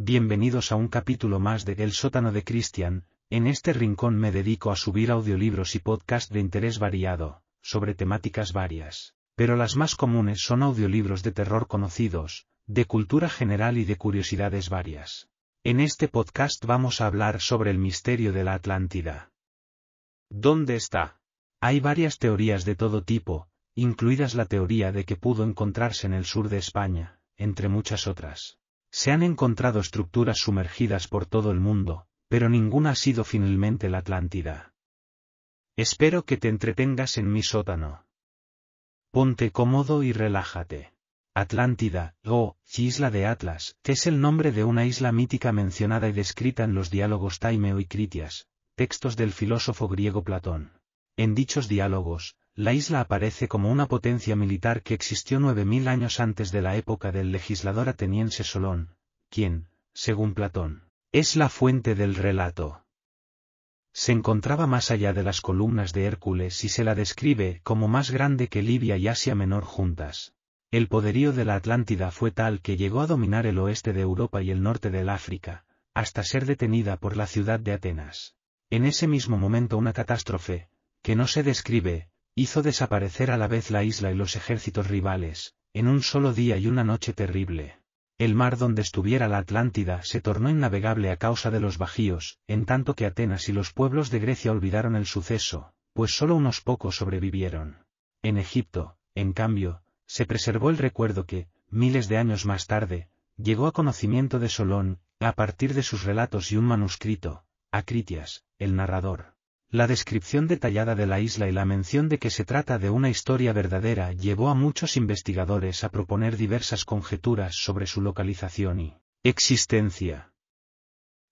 Bienvenidos a un capítulo más de El sótano de Cristian, en este rincón me dedico a subir audiolibros y podcast de interés variado, sobre temáticas varias, pero las más comunes son audiolibros de terror conocidos, de cultura general y de curiosidades varias. En este podcast vamos a hablar sobre el misterio de la Atlántida. ¿Dónde está? Hay varias teorías de todo tipo, incluidas la teoría de que pudo encontrarse en el sur de España, entre muchas otras. Se han encontrado estructuras sumergidas por todo el mundo, pero ninguna ha sido finalmente la Atlántida. Espero que te entretengas en mi sótano. Ponte cómodo y relájate. Atlántida, o Isla de Atlas, es el nombre de una isla mítica mencionada y descrita en los diálogos Taimeo y Critias, textos del filósofo griego Platón. En dichos diálogos, la isla aparece como una potencia militar que existió nueve mil años antes de la época del legislador ateniense Solón, quien, según Platón, es la fuente del relato. Se encontraba más allá de las columnas de Hércules y se la describe como más grande que Libia y Asia Menor juntas. El poderío de la Atlántida fue tal que llegó a dominar el oeste de Europa y el norte del África, hasta ser detenida por la ciudad de Atenas. En ese mismo momento una catástrofe, que no se describe, hizo desaparecer a la vez la isla y los ejércitos rivales, en un solo día y una noche terrible. El mar donde estuviera la Atlántida se tornó innavegable a causa de los bajíos, en tanto que Atenas y los pueblos de Grecia olvidaron el suceso, pues solo unos pocos sobrevivieron. En Egipto, en cambio, se preservó el recuerdo que, miles de años más tarde, llegó a conocimiento de Solón, a partir de sus relatos y un manuscrito, a Critias, el narrador. La descripción detallada de la isla y la mención de que se trata de una historia verdadera llevó a muchos investigadores a proponer diversas conjeturas sobre su localización y existencia.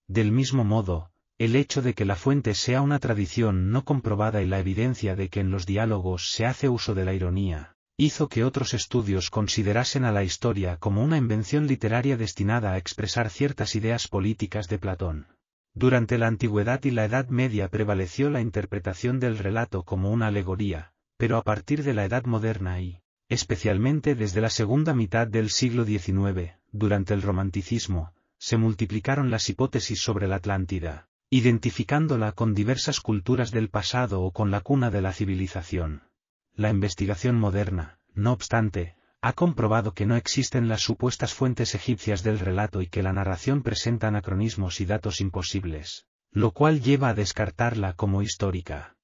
Del mismo modo, el hecho de que la fuente sea una tradición no comprobada y la evidencia de que en los diálogos se hace uso de la ironía, hizo que otros estudios considerasen a la historia como una invención literaria destinada a expresar ciertas ideas políticas de Platón. Durante la antigüedad y la Edad Media prevaleció la interpretación del relato como una alegoría, pero a partir de la Edad Moderna y, especialmente desde la segunda mitad del siglo XIX, durante el Romanticismo, se multiplicaron las hipótesis sobre la Atlántida, identificándola con diversas culturas del pasado o con la cuna de la civilización. La investigación moderna, no obstante, ha comprobado que no existen las supuestas fuentes egipcias del relato y que la narración presenta anacronismos y datos imposibles, lo cual lleva a descartarla como histórica.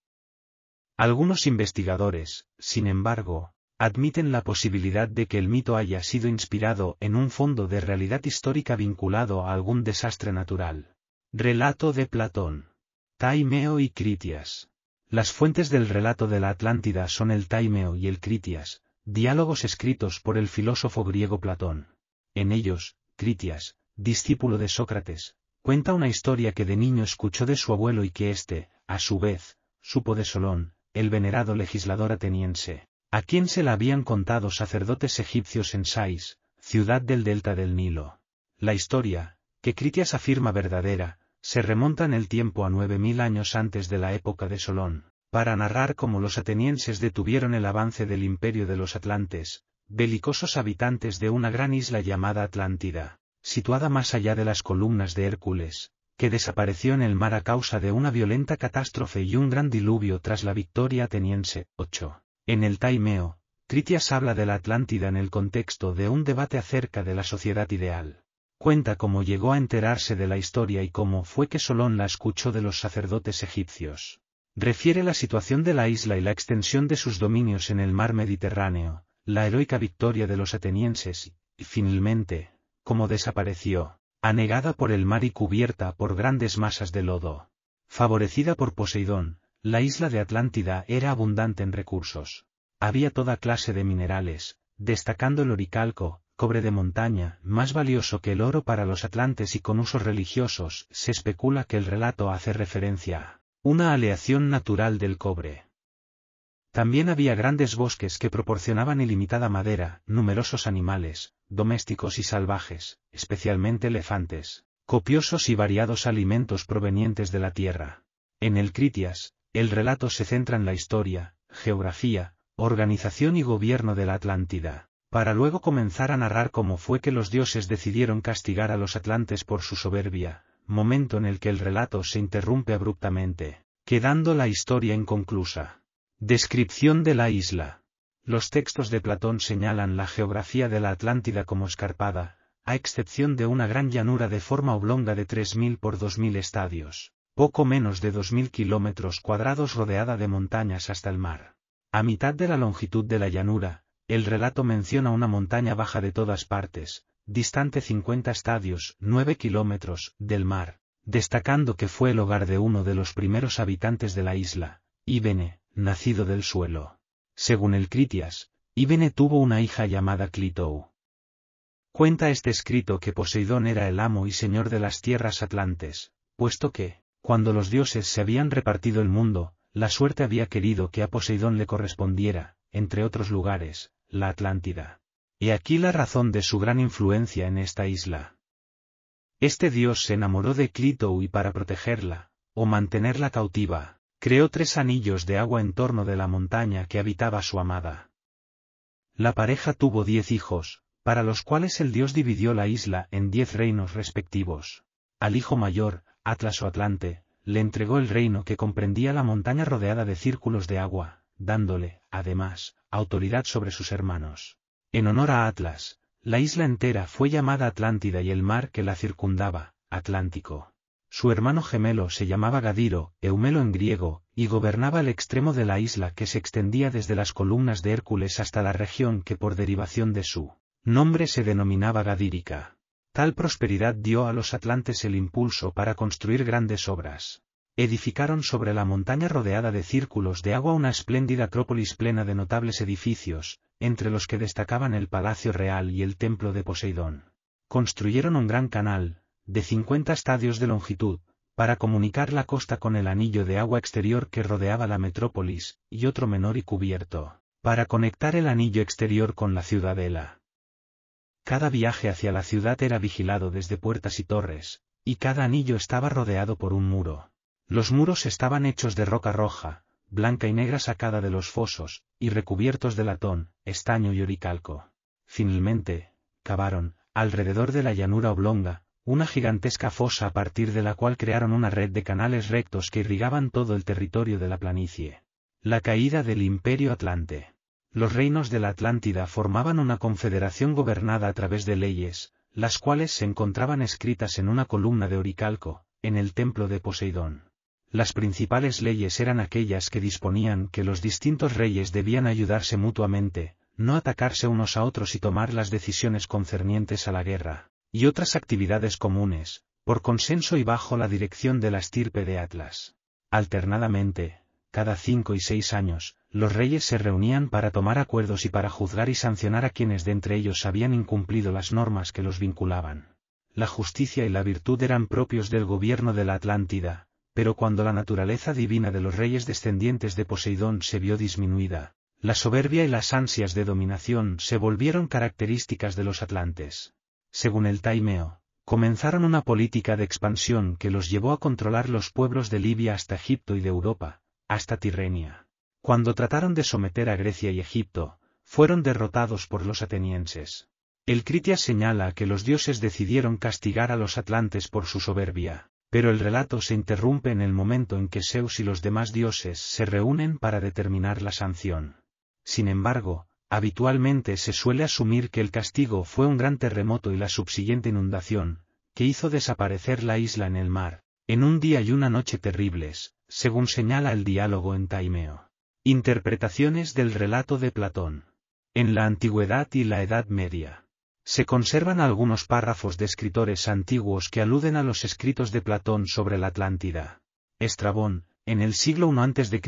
Algunos investigadores, sin embargo, admiten la posibilidad de que el mito haya sido inspirado en un fondo de realidad histórica vinculado a algún desastre natural. Relato de Platón. Taimeo y Critias. Las fuentes del relato de la Atlántida son el Taimeo y el Critias, Diálogos escritos por el filósofo griego Platón. En ellos, Critias, discípulo de Sócrates, cuenta una historia que de niño escuchó de su abuelo y que éste, a su vez, supo de Solón, el venerado legislador ateniense, a quien se la habían contado sacerdotes egipcios en Sais, ciudad del delta del Nilo. La historia, que Critias afirma verdadera, se remonta en el tiempo a nueve mil años antes de la época de Solón para narrar cómo los atenienses detuvieron el avance del imperio de los atlantes, belicosos habitantes de una gran isla llamada Atlántida, situada más allá de las columnas de Hércules, que desapareció en el mar a causa de una violenta catástrofe y un gran diluvio tras la victoria ateniense. 8. En el Taimeo, Critias habla de la Atlántida en el contexto de un debate acerca de la sociedad ideal. Cuenta cómo llegó a enterarse de la historia y cómo fue que Solón la escuchó de los sacerdotes egipcios. Refiere la situación de la isla y la extensión de sus dominios en el mar Mediterráneo, la heroica victoria de los atenienses, y finalmente, como desapareció, anegada por el mar y cubierta por grandes masas de lodo. Favorecida por Poseidón, la isla de Atlántida era abundante en recursos. Había toda clase de minerales, destacando el oricalco, cobre de montaña, más valioso que el oro para los atlantes y con usos religiosos, se especula que el relato hace referencia una aleación natural del cobre. También había grandes bosques que proporcionaban ilimitada madera, numerosos animales, domésticos y salvajes, especialmente elefantes, copiosos y variados alimentos provenientes de la tierra. En el Critias, el relato se centra en la historia, geografía, organización y gobierno de la Atlántida, para luego comenzar a narrar cómo fue que los dioses decidieron castigar a los atlantes por su soberbia, momento en el que el relato se interrumpe abruptamente, quedando la historia inconclusa. Descripción de la isla. Los textos de Platón señalan la geografía de la Atlántida como escarpada, a excepción de una gran llanura de forma oblonga de 3.000 por 2.000 estadios, poco menos de 2.000 kilómetros cuadrados rodeada de montañas hasta el mar. A mitad de la longitud de la llanura, el relato menciona una montaña baja de todas partes, distante 50 estadios, 9 kilómetros, del mar, destacando que fue el hogar de uno de los primeros habitantes de la isla, Ibene, nacido del suelo. Según el Critias, Ibene tuvo una hija llamada Clitou. Cuenta este escrito que Poseidón era el amo y señor de las tierras atlantes, puesto que, cuando los dioses se habían repartido el mundo, la suerte había querido que a Poseidón le correspondiera, entre otros lugares, la Atlántida. Y aquí la razón de su gran influencia en esta isla. Este dios se enamoró de Clitou y para protegerla, o mantenerla cautiva, creó tres anillos de agua en torno de la montaña que habitaba su amada. La pareja tuvo diez hijos, para los cuales el dios dividió la isla en diez reinos respectivos. Al hijo mayor, Atlas o Atlante, le entregó el reino que comprendía la montaña rodeada de círculos de agua, dándole, además, autoridad sobre sus hermanos. En honor a Atlas, la isla entera fue llamada Atlántida y el mar que la circundaba, Atlántico. Su hermano gemelo se llamaba Gadiro, Eumelo en griego, y gobernaba el extremo de la isla que se extendía desde las columnas de Hércules hasta la región que por derivación de su nombre se denominaba Gadírica. Tal prosperidad dio a los atlantes el impulso para construir grandes obras. Edificaron sobre la montaña rodeada de círculos de agua una espléndida acrópolis plena de notables edificios, entre los que destacaban el Palacio Real y el Templo de Poseidón. Construyeron un gran canal, de 50 estadios de longitud, para comunicar la costa con el anillo de agua exterior que rodeaba la metrópolis, y otro menor y cubierto, para conectar el anillo exterior con la ciudadela. Cada viaje hacia la ciudad era vigilado desde puertas y torres, y cada anillo estaba rodeado por un muro. Los muros estaban hechos de roca roja, blanca y negra sacada de los fosos, y recubiertos de latón, estaño y oricalco. Finalmente, cavaron, alrededor de la llanura oblonga, una gigantesca fosa a partir de la cual crearon una red de canales rectos que irrigaban todo el territorio de la planicie. La caída del Imperio Atlante. Los reinos de la Atlántida formaban una confederación gobernada a través de leyes, las cuales se encontraban escritas en una columna de oricalco, en el templo de Poseidón. Las principales leyes eran aquellas que disponían que los distintos reyes debían ayudarse mutuamente, no atacarse unos a otros y tomar las decisiones concernientes a la guerra, y otras actividades comunes, por consenso y bajo la dirección de la estirpe de Atlas. Alternadamente, cada cinco y seis años, los reyes se reunían para tomar acuerdos y para juzgar y sancionar a quienes de entre ellos habían incumplido las normas que los vinculaban. La justicia y la virtud eran propios del gobierno de la Atlántida, pero cuando la naturaleza divina de los reyes descendientes de Poseidón se vio disminuida, la soberbia y las ansias de dominación se volvieron características de los atlantes. Según el Taimeo, comenzaron una política de expansión que los llevó a controlar los pueblos de Libia hasta Egipto y de Europa, hasta Tirrenia. Cuando trataron de someter a Grecia y Egipto, fueron derrotados por los atenienses. El Critias señala que los dioses decidieron castigar a los atlantes por su soberbia, pero el relato se interrumpe en el momento en que Zeus y los demás dioses se reúnen para determinar la sanción. Sin embargo, habitualmente se suele asumir que el castigo fue un gran terremoto y la subsiguiente inundación, que hizo desaparecer la isla en el mar, en un día y una noche terribles, según señala el diálogo en Taimeo. Interpretaciones del relato de Platón. En la Antigüedad y la Edad Media. Se conservan algunos párrafos de escritores antiguos que aluden a los escritos de Platón sobre la Atlántida. Estrabón, en el siglo I a.C.,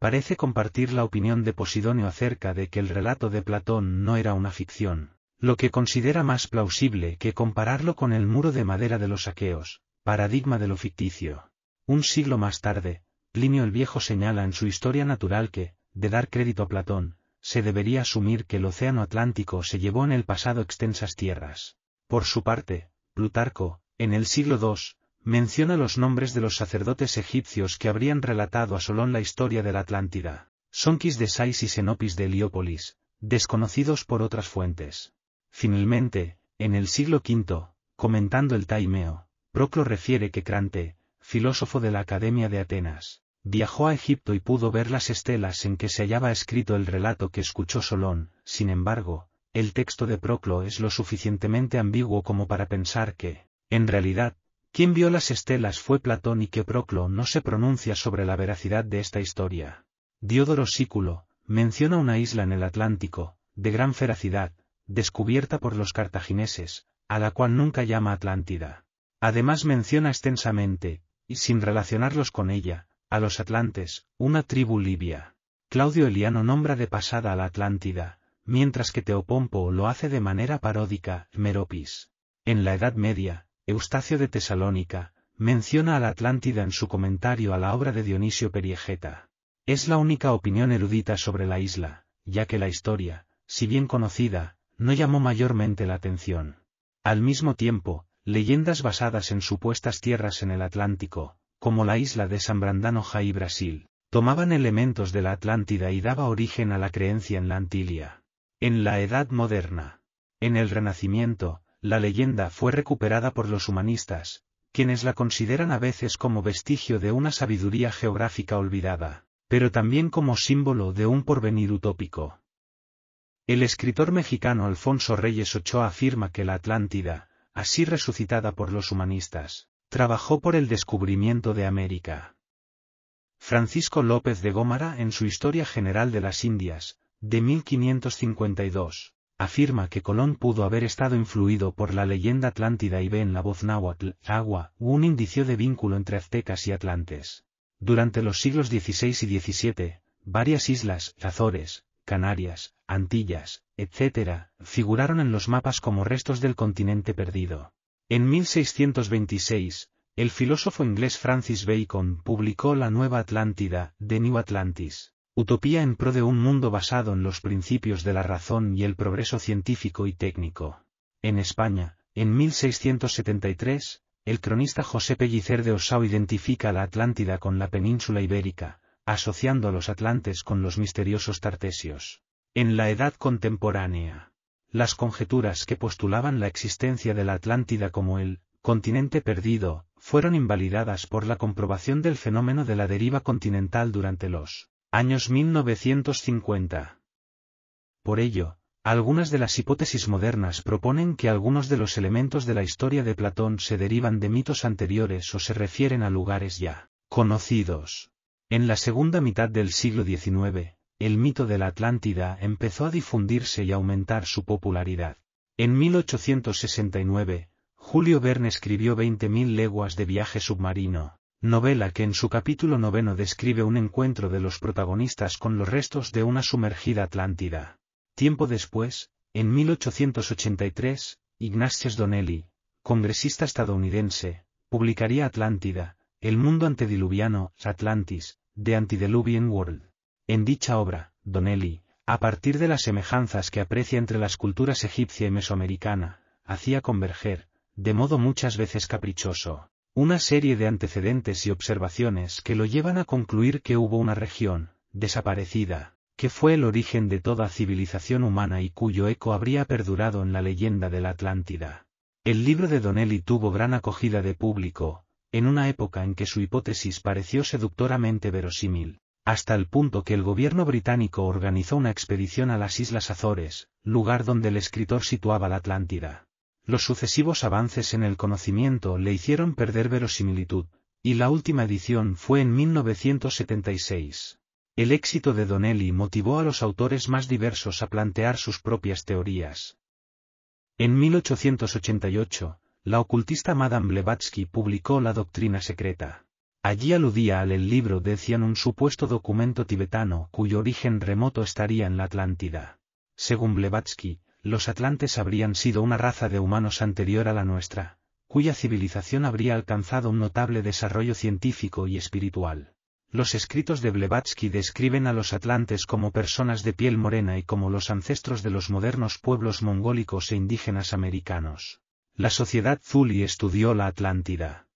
parece compartir la opinión de Posidonio acerca de que el relato de Platón no era una ficción, lo que considera más plausible que compararlo con el muro de madera de los aqueos, paradigma de lo ficticio. Un siglo más tarde, Plinio el Viejo señala en su Historia Natural que, de dar crédito a Platón, se debería asumir que el Océano Atlántico se llevó en el pasado extensas tierras. Por su parte, Plutarco, en el siglo II, menciona los nombres de los sacerdotes egipcios que habrían relatado a Solón la historia de la Atlántida. Sonquis de Sais y Xenopis de Heliópolis, desconocidos por otras fuentes. Finalmente, en el siglo V, comentando el Taimeo, Proclo refiere que Crante, filósofo de la Academia de Atenas, viajó a Egipto y pudo ver las estelas en que se hallaba escrito el relato que escuchó Solón, sin embargo, el texto de Proclo es lo suficientemente ambiguo como para pensar que, en realidad, quien vio las estelas fue Platón y que Proclo no se pronuncia sobre la veracidad de esta historia. Diodoro Sículo, menciona una isla en el Atlántico, de gran feracidad, descubierta por los cartagineses, a la cual nunca llama Atlántida. Además menciona extensamente, y sin relacionarlos con ella, a los atlantes, una tribu libia. Claudio Eliano nombra de pasada a la Atlántida, mientras que Teopompo lo hace de manera paródica, Meropis. En la Edad Media, Eustacio de Tesalónica, menciona a la Atlántida en su comentario a la obra de Dionisio Periegeta. Es la única opinión erudita sobre la isla, ya que la historia, si bien conocida, no llamó mayormente la atención. Al mismo tiempo, leyendas basadas en supuestas tierras en el Atlántico, como la isla de San Brandano Jai Brasil, tomaban elementos de la Atlántida y daba origen a la creencia en la Antilia. En la Edad Moderna. En el Renacimiento, la leyenda fue recuperada por los humanistas, quienes la consideran a veces como vestigio de una sabiduría geográfica olvidada, pero también como símbolo de un porvenir utópico. El escritor mexicano Alfonso Reyes Ochoa afirma que la Atlántida, así resucitada por los humanistas, trabajó por el descubrimiento de América. Francisco López de Gómara en su Historia General de las Indias, de 1552, afirma que Colón pudo haber estado influido por la leyenda atlántida y ve en la voz náhuatl, agua, un indicio de vínculo entre aztecas y atlantes. Durante los siglos XVI y XVII, varias islas, Azores, Canarias, Antillas, etc., figuraron en los mapas como restos del continente perdido. En 1626, el filósofo inglés Francis Bacon publicó La Nueva Atlántida, The New Atlantis, Utopía en pro de un mundo basado en los principios de la razón y el progreso científico y técnico. En España, en 1673, el cronista José Pellicer de Osao identifica la Atlántida con la península ibérica, asociando a los atlantes con los misteriosos tartesios. En la Edad Contemporánea, las conjeturas que postulaban la existencia de la Atlántida como el continente perdido, fueron invalidadas por la comprobación del fenómeno de la deriva continental durante los Años 1950. Por ello, algunas de las hipótesis modernas proponen que algunos de los elementos de la historia de Platón se derivan de mitos anteriores o se refieren a lugares ya conocidos. En la segunda mitad del siglo XIX, el mito de la Atlántida empezó a difundirse y aumentar su popularidad. En 1869, Julio Verne escribió 20.000 leguas de viaje submarino, novela que en su capítulo noveno describe un encuentro de los protagonistas con los restos de una sumergida Atlántida. Tiempo después, en 1883, Ignatius Donnelly, congresista estadounidense, publicaría Atlántida, el mundo antediluviano, Atlantis, de Antediluvian World. En dicha obra, Donnelly, a partir de las semejanzas que aprecia entre las culturas egipcia y mesoamericana, hacía converger, de modo muchas veces caprichoso, una serie de antecedentes y observaciones que lo llevan a concluir que hubo una región, desaparecida, que fue el origen de toda civilización humana y cuyo eco habría perdurado en la leyenda de la Atlántida. El libro de Donnelly tuvo gran acogida de público, en una época en que su hipótesis pareció seductoramente verosímil, hasta el punto que el gobierno británico organizó una expedición a las Islas Azores, lugar donde el escritor situaba la Atlántida. Los sucesivos avances en el conocimiento le hicieron perder verosimilitud, y la última edición fue en 1976. El éxito de Donnelly motivó a los autores más diversos a plantear sus propias teorías. En 1888, la ocultista Madame Blavatsky publicó La Doctrina Secreta. Allí aludía al el libro decían un supuesto documento tibetano cuyo origen remoto estaría en la Atlántida. Según Blavatsky, los atlantes habrían sido una raza de humanos anterior a la nuestra, cuya civilización habría alcanzado un notable desarrollo científico y espiritual. Los escritos de Blavatsky describen a los atlantes como personas de piel morena y como los ancestros de los modernos pueblos mongólicos e indígenas americanos. La sociedad Zuli estudió la Atlántida.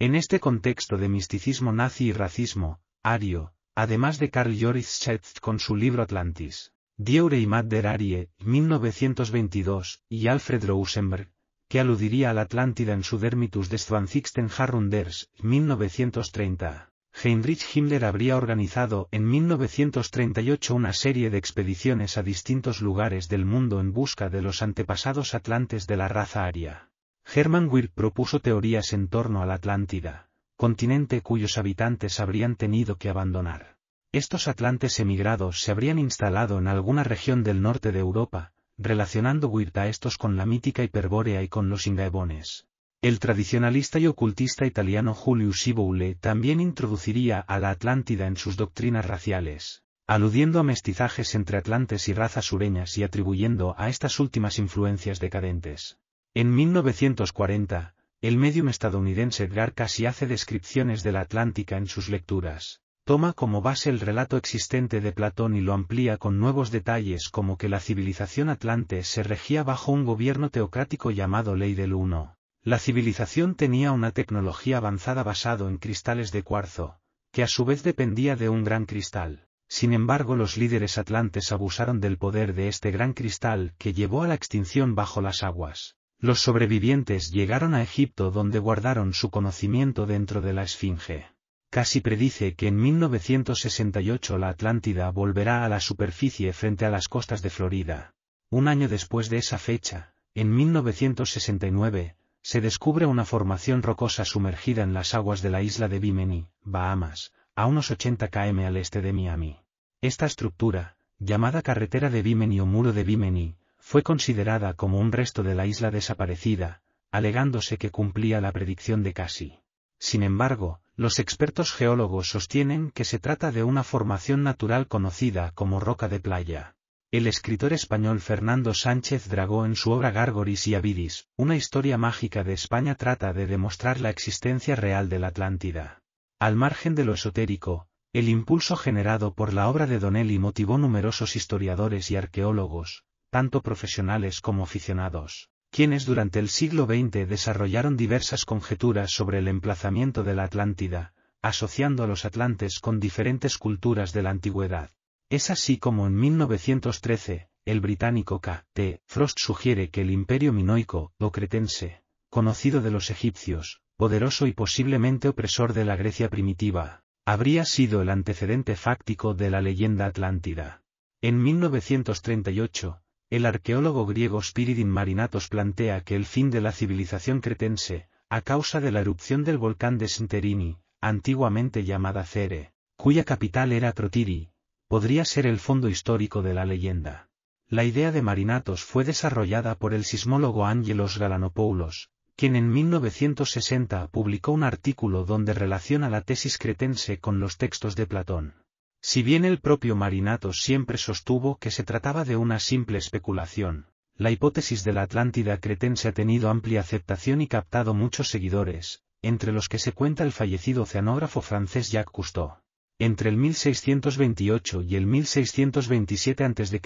En este contexto de misticismo nazi y racismo, ario, además de Carl Joris Schett con su libro Atlantis, Dieure y Matt Derarie, 1922, y Alfred Rosenberg, que aludiría a la Atlántida en su Dermitus des Zwanzigsten Jahrhunderts, 1930. Heinrich Himmler habría organizado en 1938 una serie de expediciones a distintos lugares del mundo en busca de los antepasados atlantes de la raza aria. Hermann Wirth propuso teorías en torno a la Atlántida, continente cuyos habitantes habrían tenido que abandonar. Estos atlantes emigrados se habrían instalado en alguna región del norte de Europa, relacionando Wirth a estos con la mítica Hiperbórea y con los Ingaebones. El tradicionalista y ocultista italiano Julius Iboule también introduciría a la Atlántida en sus doctrinas raciales, aludiendo a mestizajes entre atlantes y razas sureñas y atribuyendo a estas últimas influencias decadentes. En 1940, el medium estadounidense Edgar Casi hace descripciones de la Atlántica en sus lecturas. Toma como base el relato existente de Platón y lo amplía con nuevos detalles como que la civilización atlante se regía bajo un gobierno teocrático llamado Ley del Uno. La civilización tenía una tecnología avanzada basado en cristales de cuarzo, que a su vez dependía de un gran cristal. Sin embargo, los líderes atlantes abusaron del poder de este gran cristal que llevó a la extinción bajo las aguas. Los sobrevivientes llegaron a Egipto donde guardaron su conocimiento dentro de la Esfinge. Casi predice que en 1968 la Atlántida volverá a la superficie frente a las costas de Florida. Un año después de esa fecha, en 1969, se descubre una formación rocosa sumergida en las aguas de la isla de Bimini, Bahamas, a unos 80 km al este de Miami. Esta estructura, llamada carretera de Bimini o muro de Bimini, fue considerada como un resto de la isla desaparecida, alegándose que cumplía la predicción de Casi. Sin embargo, los expertos geólogos sostienen que se trata de una formación natural conocida como roca de playa. El escritor español Fernando Sánchez Dragó en su obra Gárgoris y Avidis, una historia mágica de España trata de demostrar la existencia real de la Atlántida. Al margen de lo esotérico, el impulso generado por la obra de Donnelly motivó numerosos historiadores y arqueólogos, tanto profesionales como aficionados, quienes durante el siglo XX desarrollaron diversas conjeturas sobre el emplazamiento de la Atlántida, asociando a los atlantes con diferentes culturas de la antigüedad. Es así como en 1913, el británico K. T. Frost sugiere que el imperio minoico, o cretense, conocido de los egipcios, poderoso y posiblemente opresor de la Grecia primitiva, habría sido el antecedente fáctico de la leyenda atlántida. En 1938, el arqueólogo griego Spiridin Marinatos plantea que el fin de la civilización cretense, a causa de la erupción del volcán de Sinterini, antiguamente llamada Cere, cuya capital era Trotiri, podría ser el fondo histórico de la leyenda. La idea de Marinatos fue desarrollada por el sismólogo Angelos Galanopoulos, quien en 1960 publicó un artículo donde relaciona la tesis cretense con los textos de Platón. Si bien el propio Marinatos siempre sostuvo que se trataba de una simple especulación, la hipótesis de la Atlántida cretense ha tenido amplia aceptación y captado muchos seguidores, entre los que se cuenta el fallecido oceanógrafo francés Jacques Cousteau. Entre el 1628 y el 1627 a.C.,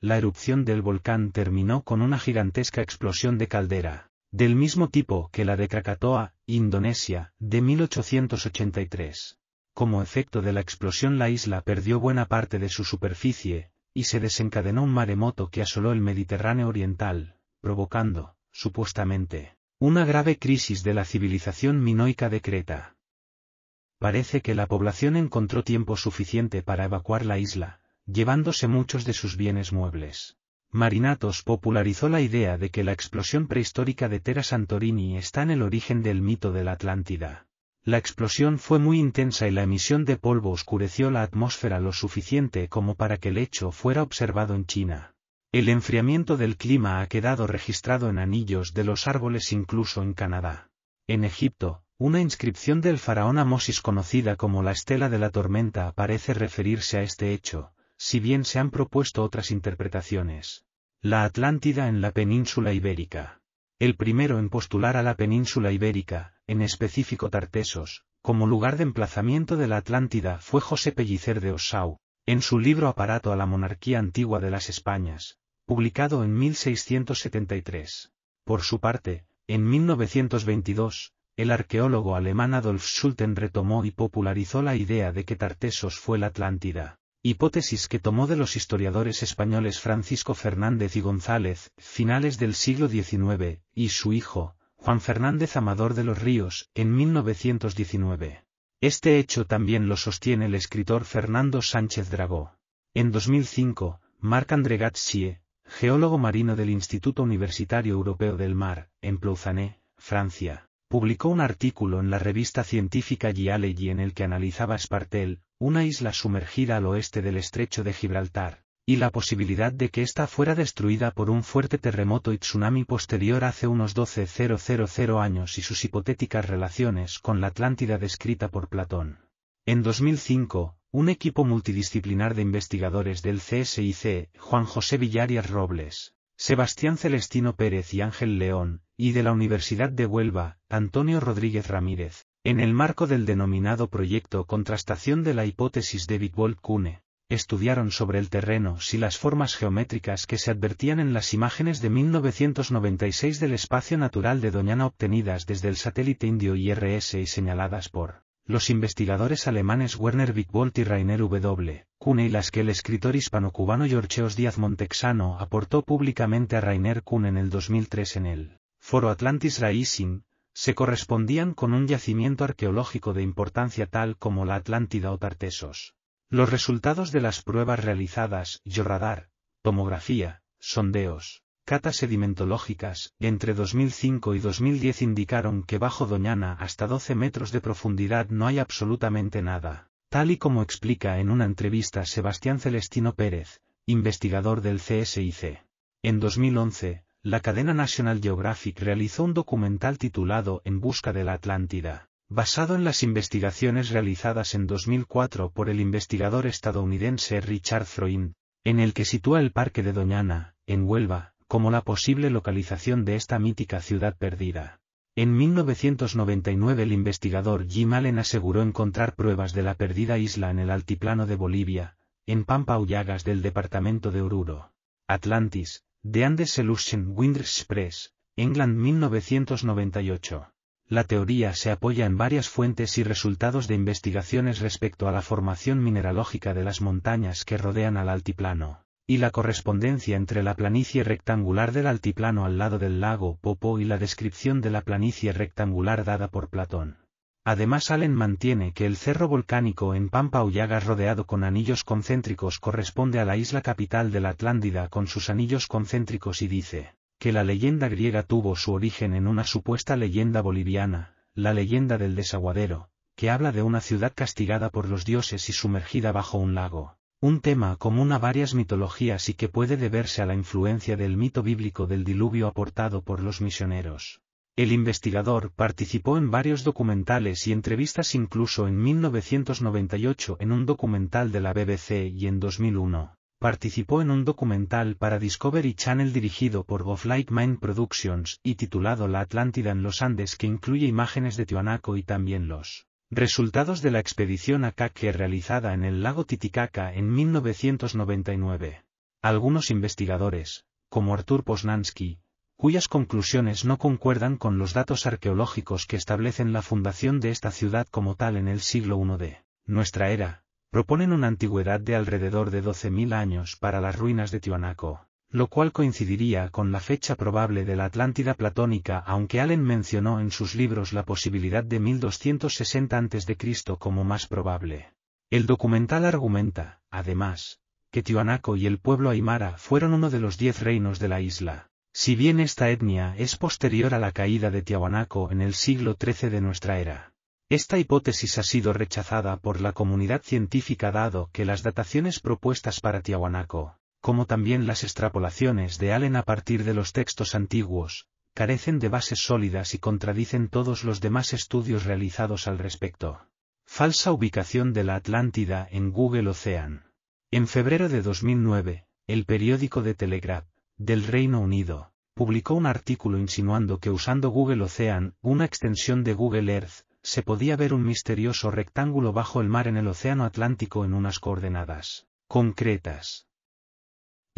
la erupción del volcán terminó con una gigantesca explosión de caldera, del mismo tipo que la de Krakatoa, Indonesia, de 1883. Como efecto de la explosión la isla perdió buena parte de su superficie, y se desencadenó un maremoto que asoló el Mediterráneo oriental, provocando, supuestamente, una grave crisis de la civilización minoica de Creta. Parece que la población encontró tiempo suficiente para evacuar la isla, llevándose muchos de sus bienes muebles. Marinatos popularizó la idea de que la explosión prehistórica de Terra Santorini está en el origen del mito de la Atlántida. La explosión fue muy intensa y la emisión de polvo oscureció la atmósfera lo suficiente como para que el hecho fuera observado en China. El enfriamiento del clima ha quedado registrado en anillos de los árboles incluso en Canadá. En Egipto, una inscripción del faraón Amosis conocida como la estela de la tormenta parece referirse a este hecho, si bien se han propuesto otras interpretaciones. La Atlántida en la península ibérica. El primero en postular a la península ibérica, en específico Tartesos, como lugar de emplazamiento de la Atlántida fue José Pellicer de Ossau, en su libro Aparato a la monarquía antigua de las Españas, publicado en 1673. Por su parte, en 1922, el arqueólogo alemán Adolf Schulten retomó y popularizó la idea de que Tartesos fue la Atlántida, hipótesis que tomó de los historiadores españoles Francisco Fernández y González, finales del siglo XIX, y su hijo, Juan Fernández Amador de los Ríos, en 1919. Este hecho también lo sostiene el escritor Fernando Sánchez Dragó. En 2005, Marc-André Gatsie, geólogo marino del Instituto Universitario Europeo del Mar, en Plouzané, Francia, publicó un artículo en la revista científica Geology en el que analizaba Espartel, una isla sumergida al oeste del estrecho de Gibraltar, y la posibilidad de que ésta fuera destruida por un fuerte terremoto y tsunami posterior hace unos 12.000 años y sus hipotéticas relaciones con la Atlántida descrita por Platón. En 2005, un equipo multidisciplinar de investigadores del CSIC, Juan José Villarias Robles, Sebastián Celestino Pérez y Ángel León, y de la Universidad de Huelva, Antonio Rodríguez Ramírez, en el marco del denominado proyecto Contrastación de la hipótesis de Wittwold-Kuhne, estudiaron sobre el terreno si las formas geométricas que se advertían en las imágenes de 1996 del espacio natural de Doñana obtenidas desde el satélite indio IRS y señaladas por los investigadores alemanes Werner Wittwold y Rainer W. Kuhne y las que el escritor hispano-cubano Georgeos Díaz Montexano aportó públicamente a Rainer Kuhn en el 2003 en el Foro Atlantis Rising, se correspondían con un yacimiento arqueológico de importancia tal como la Atlántida o Tartesos. Los resultados de las pruebas realizadas, radar, tomografía, sondeos, catas sedimentológicas, entre 2005 y 2010 indicaron que bajo Doñana hasta 12 metros de profundidad no hay absolutamente nada, tal y como explica en una entrevista Sebastián Celestino Pérez, investigador del CSIC. En 2011, la cadena National Geographic realizó un documental titulado En busca de la Atlántida basado en las investigaciones realizadas en 2004 por el investigador estadounidense Richard Freund, en el que sitúa el Parque de Doñana, en Huelva, como la posible localización de esta mítica ciudad perdida. En 1999 el investigador Jim Allen aseguró encontrar pruebas de la perdida isla en el altiplano de Bolivia, en Pampa Ullagas del departamento de Oruro. Atlantis, The Andes Solution Wind Express, England 1998. La teoría se apoya en varias fuentes y resultados de investigaciones respecto a la formación mineralógica de las montañas que rodean al altiplano, y la correspondencia entre la planicie rectangular del altiplano al lado del lago Popo y la descripción de la planicie rectangular dada por Platón. Además Allen mantiene que el cerro volcánico en Pampa Ullagas rodeado con anillos concéntricos corresponde a la isla capital de la Atlántida con sus anillos concéntricos y dice, que la leyenda griega tuvo su origen en una supuesta leyenda boliviana, la leyenda del desaguadero, que habla de una ciudad castigada por los dioses y sumergida bajo un lago, un tema común a varias mitologías y que puede deberse a la influencia del mito bíblico del diluvio aportado por los misioneros. El investigador participó en varios documentales y entrevistas incluso en 1998 en un documental de la BBC y en 2001 participó en un documental para Discovery Channel dirigido por Of Like Mind Productions y titulado La Atlántida en los Andes que incluye imágenes de Tiwanaku y también los resultados de la expedición Akake realizada en el lago Titicaca en 1999. Algunos investigadores, como Artur Posnansky, cuyas conclusiones no concuerdan con los datos arqueológicos que establecen la fundación de esta ciudad como tal en el siglo I de nuestra era, proponen una antigüedad de alrededor de 12.000 años para las ruinas de Tiwanaku, lo cual coincidiría con la fecha probable de la Atlántida platónica aunque Allen mencionó en sus libros la posibilidad de 1260 a.C. como más probable. El documental argumenta, además, que Tiwanaku y el pueblo aymara fueron uno de los diez reinos de la isla. Si bien esta etnia es posterior a la caída de Tiwanaku en el siglo XIII de nuestra era. Esta hipótesis ha sido rechazada por la comunidad científica dado que las dataciones propuestas para Tiahuanaco, como también las extrapolaciones de Allen a partir de los textos antiguos, carecen de bases sólidas y contradicen todos los demás estudios realizados al respecto. Falsa ubicación de la Atlántida en Google Ocean. En febrero de 2009, el periódico de Telegraph, del Reino Unido, publicó un artículo insinuando que usando Google Ocean, una extensión de Google Earth, se podía ver un misterioso rectángulo bajo el mar en el Océano Atlántico en unas coordenadas concretas.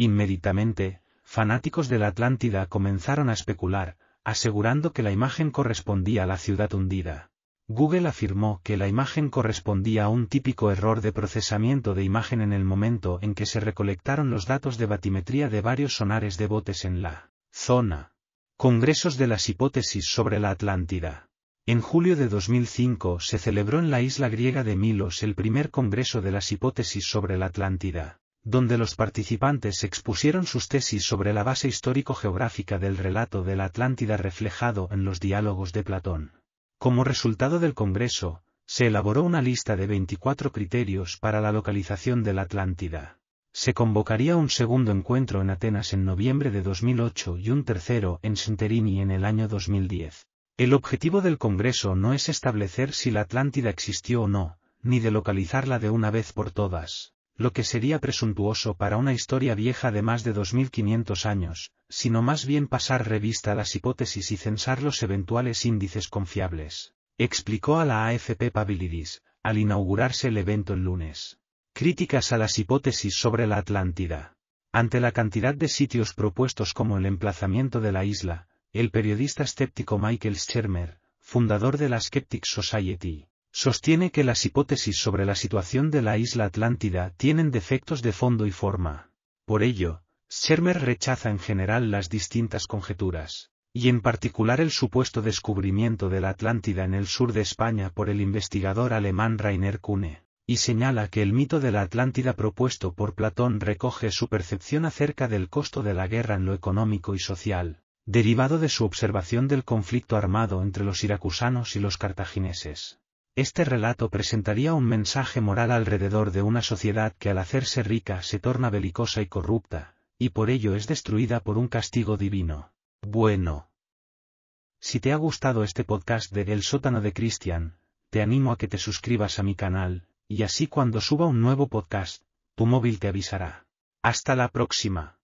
Inmediatamente, fanáticos de la Atlántida comenzaron a especular, asegurando que la imagen correspondía a la ciudad hundida. Google afirmó que la imagen correspondía a un típico error de procesamiento de imagen en el momento en que se recolectaron los datos de batimetría de varios sonares de botes en la zona. Congresos de las hipótesis sobre la Atlántida. En julio de 2005 se celebró en la isla griega de Milos el primer Congreso de las hipótesis sobre la Atlántida, donde los participantes expusieron sus tesis sobre la base histórico-geográfica del relato de la Atlántida reflejado en los diálogos de Platón. Como resultado del Congreso, se elaboró una lista de 24 criterios para la localización de la Atlántida. Se convocaría un segundo encuentro en Atenas en noviembre de 2008 y un tercero en Santorini en el año 2010. El objetivo del Congreso no es establecer si la Atlántida existió o no, ni de localizarla de una vez por todas, lo que sería presuntuoso para una historia vieja de más de 2500 años, sino más bien pasar revista a las hipótesis y censar los eventuales índices confiables, explicó a la AFP Pabilidis, al inaugurarse el evento el lunes. Críticas a las hipótesis sobre la Atlántida. Ante la cantidad de sitios propuestos como el emplazamiento de la isla, el periodista escéptico Michael Schermer, fundador de la Skeptic Society, sostiene que las hipótesis sobre la situación de la isla Atlántida tienen defectos de fondo y forma. Por ello, Schermer rechaza en general las distintas conjeturas, y en particular el supuesto descubrimiento de la Atlántida en el sur de España por el investigador alemán Rainer Kuhne, y señala que el mito de la Atlántida propuesto por Platón recoge su percepción acerca del costo de la guerra en lo económico y social, derivado de su observación del conflicto armado entre los iracusanos y los cartagineses. Este relato presentaría un mensaje moral alrededor de una sociedad que al hacerse rica se torna belicosa y corrupta, y por ello es destruida por un castigo divino. Bueno. Si te ha gustado este podcast de El sótano de Cristian, te animo a que te suscribas a mi canal, y así cuando suba un nuevo podcast, tu móvil te avisará. Hasta la próxima.